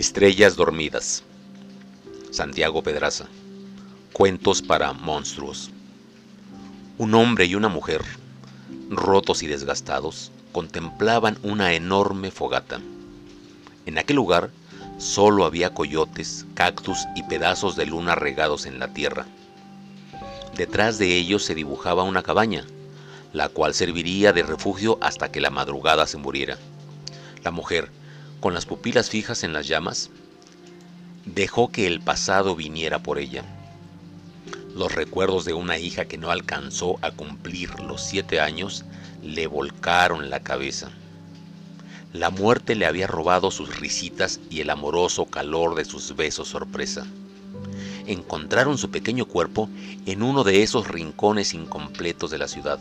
Estrellas dormidas. Santiago Pedraza. Cuentos para monstruos. Un hombre y una mujer, rotos y desgastados, contemplaban una enorme fogata. En aquel lugar solo había coyotes, cactus y pedazos de luna regados en la tierra. Detrás de ellos se dibujaba una cabaña, la cual serviría de refugio hasta que la madrugada se muriera. La mujer, con las pupilas fijas en las llamas, dejó que el pasado viniera por ella. Los recuerdos de una hija que no alcanzó a cumplir los siete años le volcaron la cabeza. La muerte le había robado sus risitas y el amoroso calor de sus besos sorpresa. Encontraron su pequeño cuerpo en uno de esos rincones incompletos de la ciudad,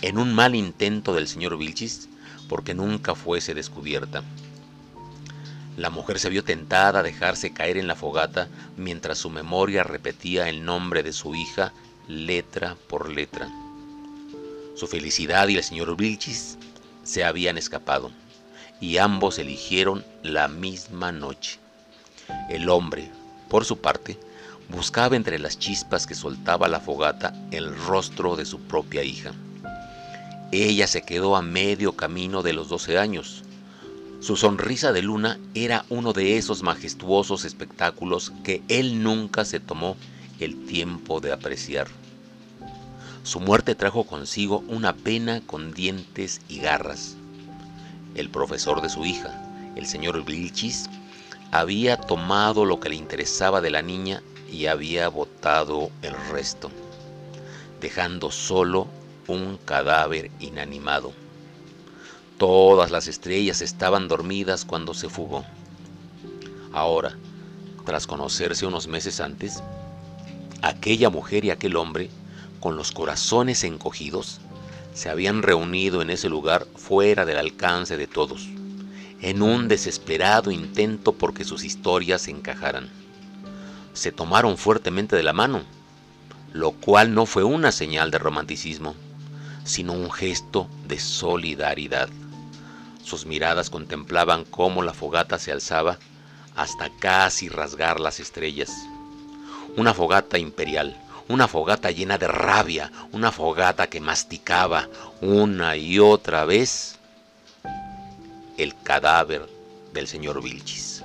en un mal intento del señor Vilchis porque nunca fuese descubierta. La mujer se vio tentada a dejarse caer en la fogata mientras su memoria repetía el nombre de su hija letra por letra. Su felicidad y el señor Vilchis se habían escapado y ambos eligieron la misma noche. El hombre, por su parte, buscaba entre las chispas que soltaba la fogata el rostro de su propia hija. Ella se quedó a medio camino de los doce años, su sonrisa de luna era uno de esos majestuosos espectáculos que él nunca se tomó el tiempo de apreciar. Su muerte trajo consigo una pena con dientes y garras. El profesor de su hija, el señor Vilchis, había tomado lo que le interesaba de la niña y había botado el resto, dejando solo un cadáver inanimado. Todas las estrellas estaban dormidas cuando se fugó. Ahora, tras conocerse unos meses antes, aquella mujer y aquel hombre, con los corazones encogidos, se habían reunido en ese lugar fuera del alcance de todos, en un desesperado intento porque sus historias se encajaran. Se tomaron fuertemente de la mano, lo cual no fue una señal de romanticismo, sino un gesto de solidaridad. Sus miradas contemplaban cómo la fogata se alzaba hasta casi rasgar las estrellas. Una fogata imperial, una fogata llena de rabia, una fogata que masticaba una y otra vez el cadáver del señor Vilchis.